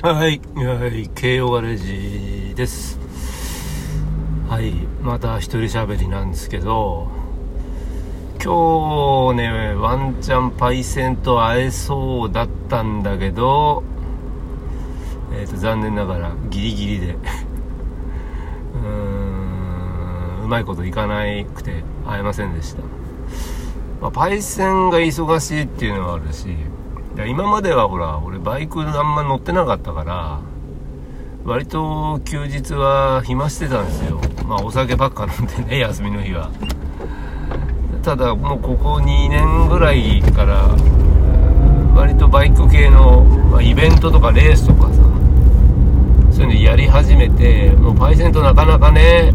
はい、はい、慶応ガレージです。はい、また一人喋りなんですけど、今日ね、ワンチャンパイセンと会えそうだったんだけど、えっ、ー、と、残念ながらギリギリで うーん、うまいこといかなくて会えませんでした。まあ、パイセンが忙しいっていうのはあるし、今まではほら俺バイクあんま乗ってなかったから割と休日は暇してたんですよ。まあお酒ばっか飲んでね 休みの日は。ただもうここ2年ぐらいから割とバイク系の、まあ、イベントとかレースとかさそういうのやり始めてもうパイセンとなかなかね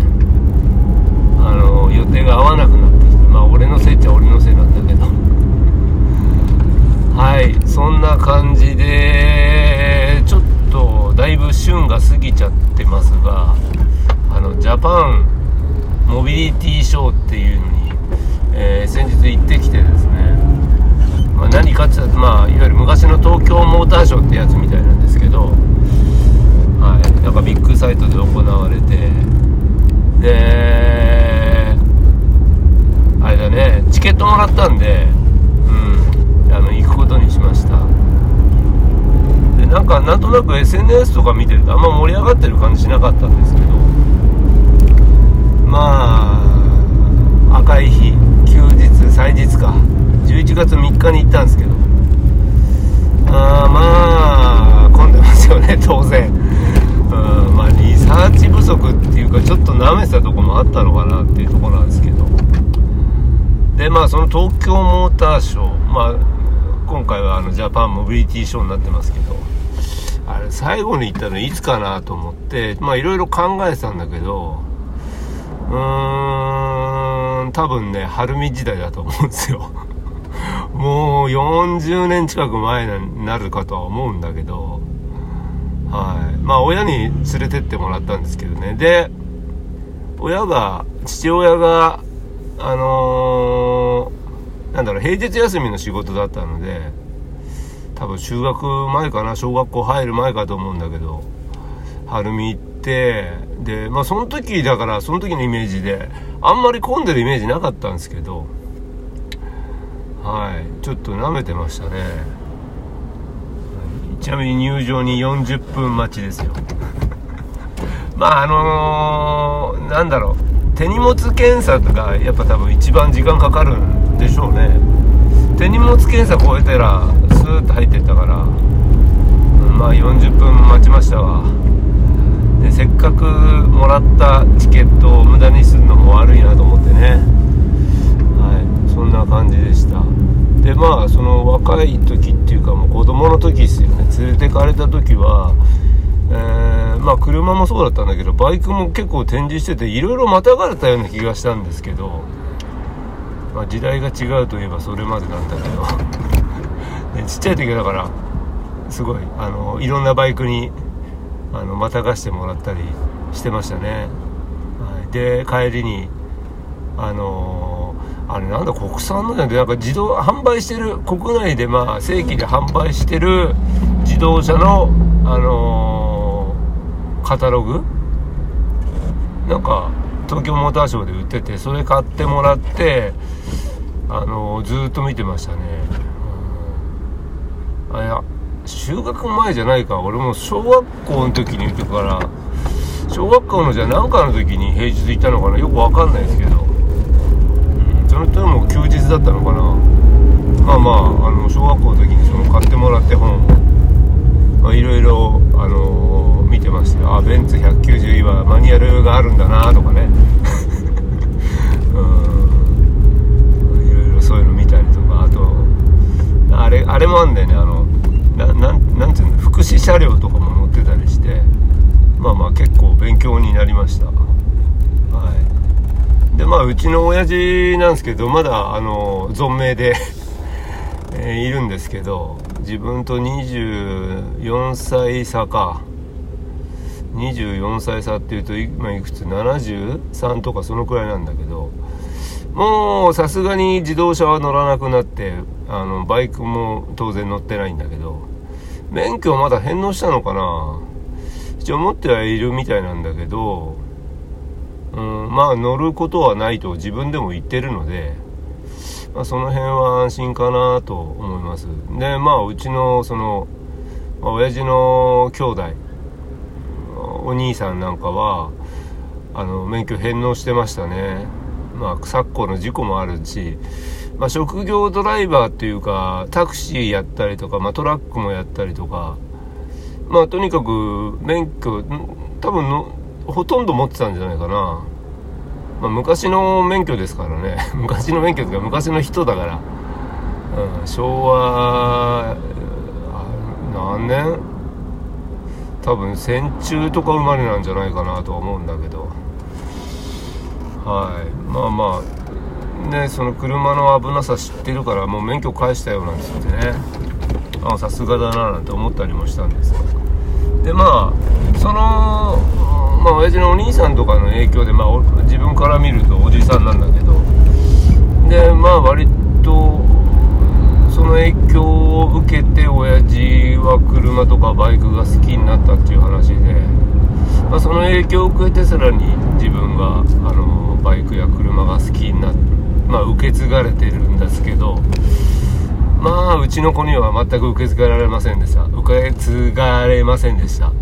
あの予定が合わなくなってきてまあ俺のせいっちゃ俺のせいなんだけどはいそんな感じでちょっとだいぶ旬が過ぎちゃってますがあのジャパンモビリティショーっていうのに、えー、先日行ってきてですね、まあ、何かっていうとまあいわゆる昔の東京モーターショーってやつみたいなんですけど、はい、なんかビッグサイトで行われてであれだねチケットもらったんでうんあの行くことにしました。なんかなんとなく SNS とか見てるとあんま盛り上がってる感じしなかったんですけど。まあ赤い日休日祭日か。11月3日に行ったんですけど。あまあ混んでますよね 当然。うんまあリサーチ不足っていうかちょっと舐めてたとこもあったのかなっていうとこなんですけど。でまあその東京モーターショー。まあ今回はあのジャパンモビリティショーになってますけど。あれ最後に行ったのいつかなと思ってまあいろいろ考えてたんだけどうーん多分ね晴海時代だと思うんですよ。もう40年近く前になるかとは思うんだけどはい。まあ親に連れてってもらったんですけどね。で親が父親があのーなんだろう、平日休みの仕事だったので、多分中学前かな、小学校入る前かと思うんだけど、晴海行って、で、まあその時だから、その時のイメージで、あんまり混んでるイメージなかったんですけど、はい、ちょっと舐めてましたね。ちなみに入場に40分待ちですよ。まああのー、なんだろう、手荷物検査とかやっぱ多分一番時間かかるんでしょうね手荷物検査超えたらスーッと入ってったから、まあ40分待ちましたわ。でせっかくもらったチケットを無駄にするのも悪いなと思ってね。はい。そんな感じでした。でまあその若い時っていうかもう子供の時ですよね。連れてかれた時はえー、まあ車もそうだったんだけどバイクも結構展示してていろいろまたがれたような気がしたんですけどまあ、時代が違うといえばそれまでなんだけど。ちっちゃい時はだからすごいあのいろんなバイクにあのまたがしてもらったりしてましたね、はい、で帰りにあの、あれなんだ国産のじゃなくてなんか自動販売してる国内でまあ正規で販売してる自動車のあのー、カタログ？なんか東京モーターショーで売っててそれ買ってもらってあのずっと見てましたね、あいや修学前じゃないか俺も小学校の時に言ってから小学校のじゃ何かの時に平日行ったのかなよく分かんないですけど、うん、その人も休日だったのかな。まあまああの小学校の時にその買ってもらって本をいろいろあのー、見てましたよあベンツ190はマニュアルがあるんだなとかね。うん。いろいろそういうの見たりとかあとあれあれもあんだよねあのなんなんていうの福祉車両とかも乗ってたりしてまあまあ結構勉強になりました。はい。でまあうちの親父なんですけどまだあの存命で え、いるんですけど自分と24歳差か。24歳差っていうと今いくつ？73とかそのくらいなんだけどもうさすがに自動車は乗らなくなってあのバイクも当然乗ってないんだけど免許まだ返納したのかな？一応持ってはいるみたいなんだけど、うん、まあ乗ることはないと自分でも言ってるので、まあ、その辺は安心かなと思います。でまあうちのその、まあ、親父の兄弟お兄さんなんかはあの免許返納してましたね。まあ昨今の事故もあるし、まあ、職業ドライバーっていうかタクシーやったりとか、まあ、トラックもやったりとかまあとにかく免許多分のほとんど持ってたんじゃないかな、まあ、昔の免許ですからね。昔の免許というか昔の人だから、うん、昭和何年？多分戦中とか生まれなんじゃないかなとは思うんだけど。はい。まあまあねその車の危なさ知ってるからもう免許返したよなんつってね。あさすがだななんて思ったりもしたんですでまあそのまあ親父のお兄さんとかの影響でまあ自分から見るとおじさんなんだけど。でまあ割とその影響を受けて親父は車とかバイクが好きになったっていう話で、まあ、その影響を受けてさらに自分があのバイクや車が好きになって、まあ、受け継がれてるんですけどまあうちの子には全く受け継がれませんでした。受け継がれませんでした。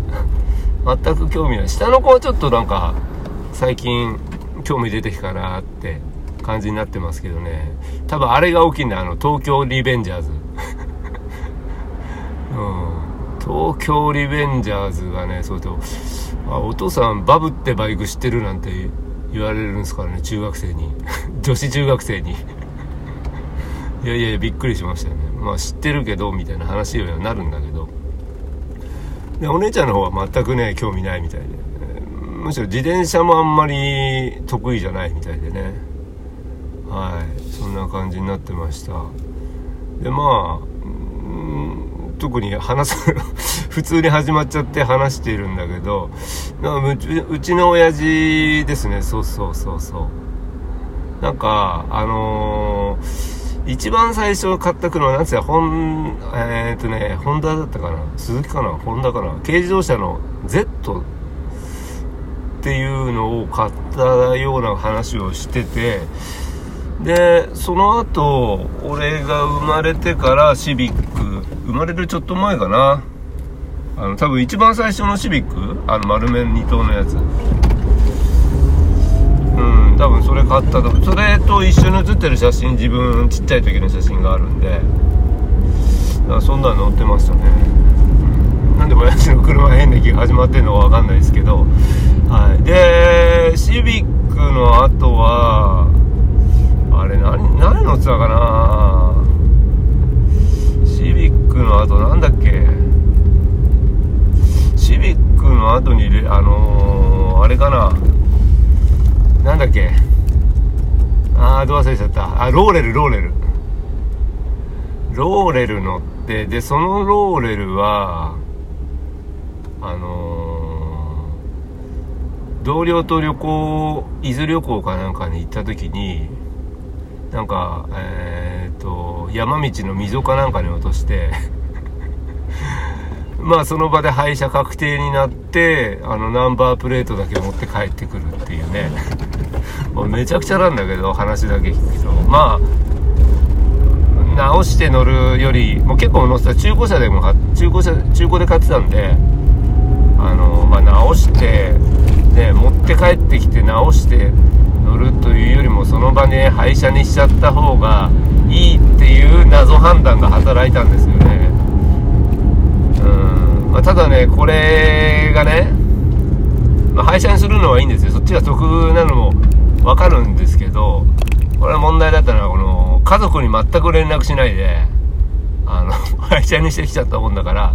全く興味ない。下の子はちょっとなんか最近興味出てきたなって感じになってますけどね。多分あれが大きいんだ。あの東京リベンジャーズ。うん。東京リベンジャーズがねそうとあお父さんバブってバイク知ってるなんて言われるんですからね中学生に。女子中学生に。いやいやいやびっくりしましたよね。まあ知ってるけどみたいな話にはなるんだけど。でお姉ちゃんの方は全くね興味ないみたいで。むしろ自転車もあんまり得意じゃないみたいでね。はい。そんな感じになってました。でまあ特に話す普通に始まっちゃって話しているんだけどうちの親父ですね。そうそうそうそう。なんかあのー、一番最初買った車なんつうやホンえー、っとねホンダだったかな？鈴木かな？ホンダかな？軽自動車の Z っていうのを買ったような話をしててでその後俺が生まれてからシビック生まれるちょっと前かな？あの多分一番最初のシビックあの丸面2頭のやつ。うん多分それ買ったとそれと一緒に写ってる写真自分ちっちゃい時の写真があるんで。だそんなの載ってましたね。なんで親父の車変歴が始まってんのか分かんないですけど。はい。でシビックの後はあれ何何乗ってたかな？シビックの後なんだっけ？の後にあのー、あれかな。なんだっけ。ああどう忘れちゃった。あローレルローレル。ローレル乗ってでそのローレルはあのー、同僚と旅行伊豆旅行かなんかに行った時になんかえっ、と山道の溝かなんかに落としてまあその場で廃車確定になってあのナンバープレートだけ持って帰ってくるっていうね。もうめちゃくちゃなんだけど話だけ聞くと。まあ直して乗るよりもう結構乗ってた。中古車でも中古車中古で買ってたんであのまあ直してね持って帰ってきて直して乗るというよりもその場で廃車にしちゃった方がいいっていう謎判断が働いたんですよね、まあ、ただねこれがね、まあ、廃車にするのはいいんですよ。そっちが得なのも分かるんですけどこれは問題だったのはこの家族に全く連絡しないであの 廃車にしてきちゃったもんだから、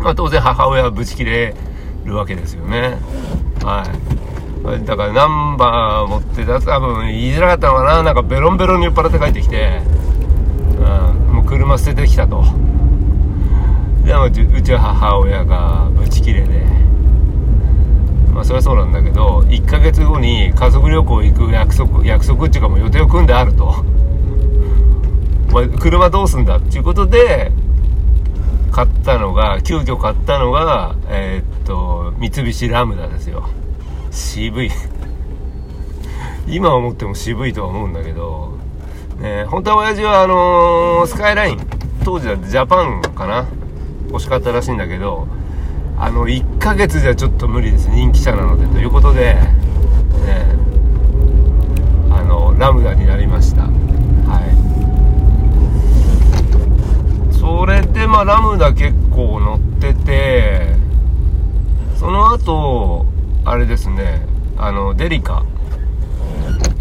まあ、当然母親はブチ切れるわけですよね。はい。だからナンバー持ってた多分言いづらかったのかな。なんかベロンベロンに酔っ払って帰ってきて、うん、もう車捨ててきたと。ちは母親がブチ切れでまあそれはそうなんだけど1ヶ月後に家族旅行行く約束約束っていうかもう予定を組んであると、まあ、車どうすんだっていうことで買ったのが急遽買ったのがえー、っと三菱ラムダですよ。渋い。今思っても渋いとは思うんだけど、ね、本当は親父はあのー、スカイライン当時はジャパンかな。欲しかったらしいんだけどあの1ヶ月じゃちょっと無理です。人気車なのでということで、ね、あのラムダになりました。はい。それでまあラムダ結構乗っててその後あれですねあのデリカ。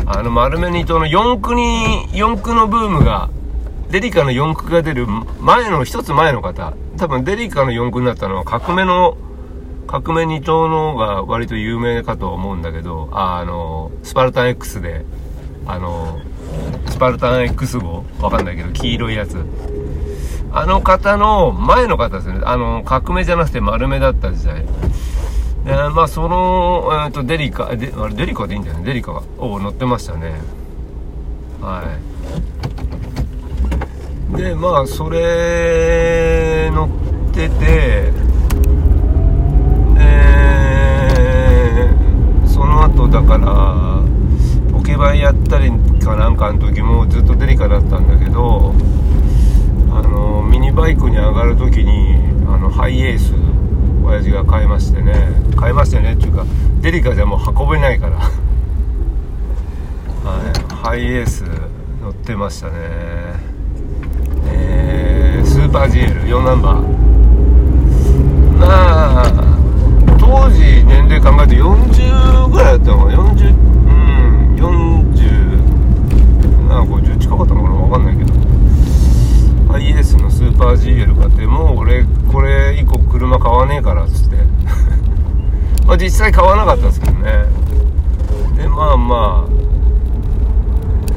あの丸目にとの四駆に四駆のブームがデリカの四駆が出る前の一つ前の方。多分デリカの四駆になったのは革命の革命2頭の方が割と有名かと思うんだけどあのスパルタン X であのスパルタン X 号わかんないけど黄色いやつ。あの方の前の方ですね。あの革命じゃなくて丸目だった時代。えー、まあその、えーと、デリカデあれデリカでいいんだよねデリカを乗ってましたね。はい。でまあそれ乗っててでその後だからポケバンやったりかなんかの時もずっとデリカだったんだけどあのミニバイクに上がる時にあのハイエース親父が買いましてね。買いましてねっていうかデリカじゃもう運べないから。はいハイエース乗ってましたね。ー、パー GL4 ナンバー。まあ当時年齢考えると40ぐらいだったのかな？40うん40な50近かったのかな？分かんないけど。ハイエースのスーパー GL 買ってもう俺これ以降車買わねえからっつって。まあ実際買わなかったですけどね。でまあま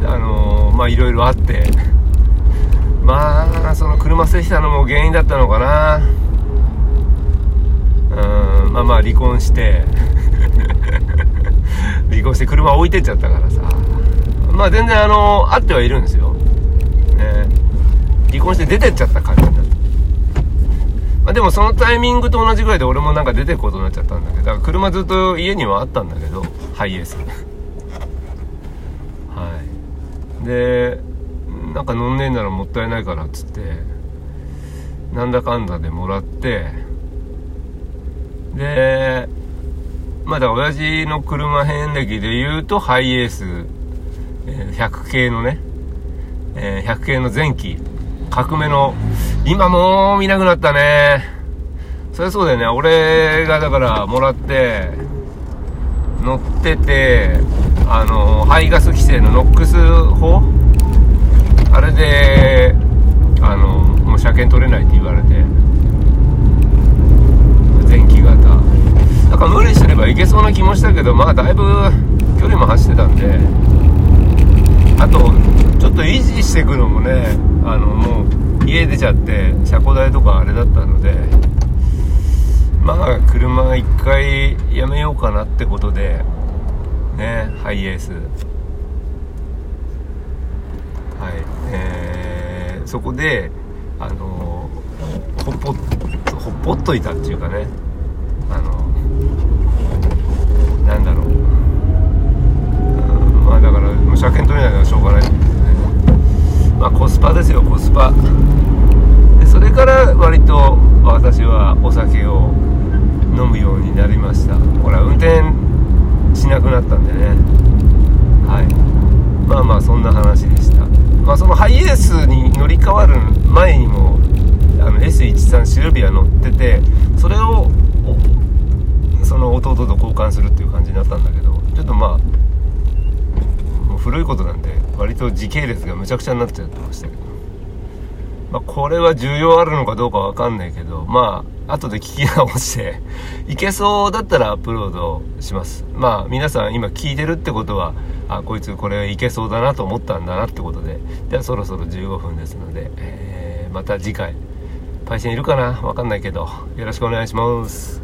ああのー、まあいろいろあって。まあその車捨てたのも原因だったのかなうんまあまあ離婚して 離婚して車置いてっちゃったからさまあ全然あの、会ってはいるんですよね離婚して出てっちゃった感じになった。まあ、でもそのタイミングと同じぐらいで俺もなんか出てくことなっちゃったんだけど、だから車ずっと家にはあったんだけど、ハイエース。はい。で、なんか乗んねえならもったいないからっつって、なんだかんだでもらって、で、まだ親父の車遍歴で言うとハイエース、100系のね、100系の前期革命の、今もう見なくなったね。そりゃそうだよね。俺がだからもらって、乗ってて、あの、排ガス規制のノックス法あれで、あの、もう車検取れないって言われて、前期型。だから無理すればいけそうな気もしたけど、まあだいぶ距離も走ってたんで、あと、ちょっと維持していくのもね、あのもう家出ちゃって車庫代とかあれだったのでまあ車一回やめようかなってことでねハイエースはい。えー、そこであのほっぽほっぽっといたっていうかね。あのなんだろう、うん、まあだからもう車検取れないのはしょうがない。まあ、コスパですよコスパ。でそれから割と私はお酒を飲むようになりました。ほら運転しなくなったんでね。はい。まあまあそんな話でした。まあそのハイエースに乗り換わる前にもあの S13 シルビア乗っててそれをその弟と交換するっていう感じになったんだけどちょっとまあ古いことなんで割と時系列がむちゃくちゃになっちゃってましたけど、まあ、これは重要あるのかどうかわかんないけどまあ後で聞き直していけそうだったらアップロードします。まあ皆さん今聞いてるってことはあこいつこれいけそうだなと思ったんだなってことで。ではそろそろ15分ですので、えー、また次回。パイセンいるかな？わかんないけどよろしくお願いします。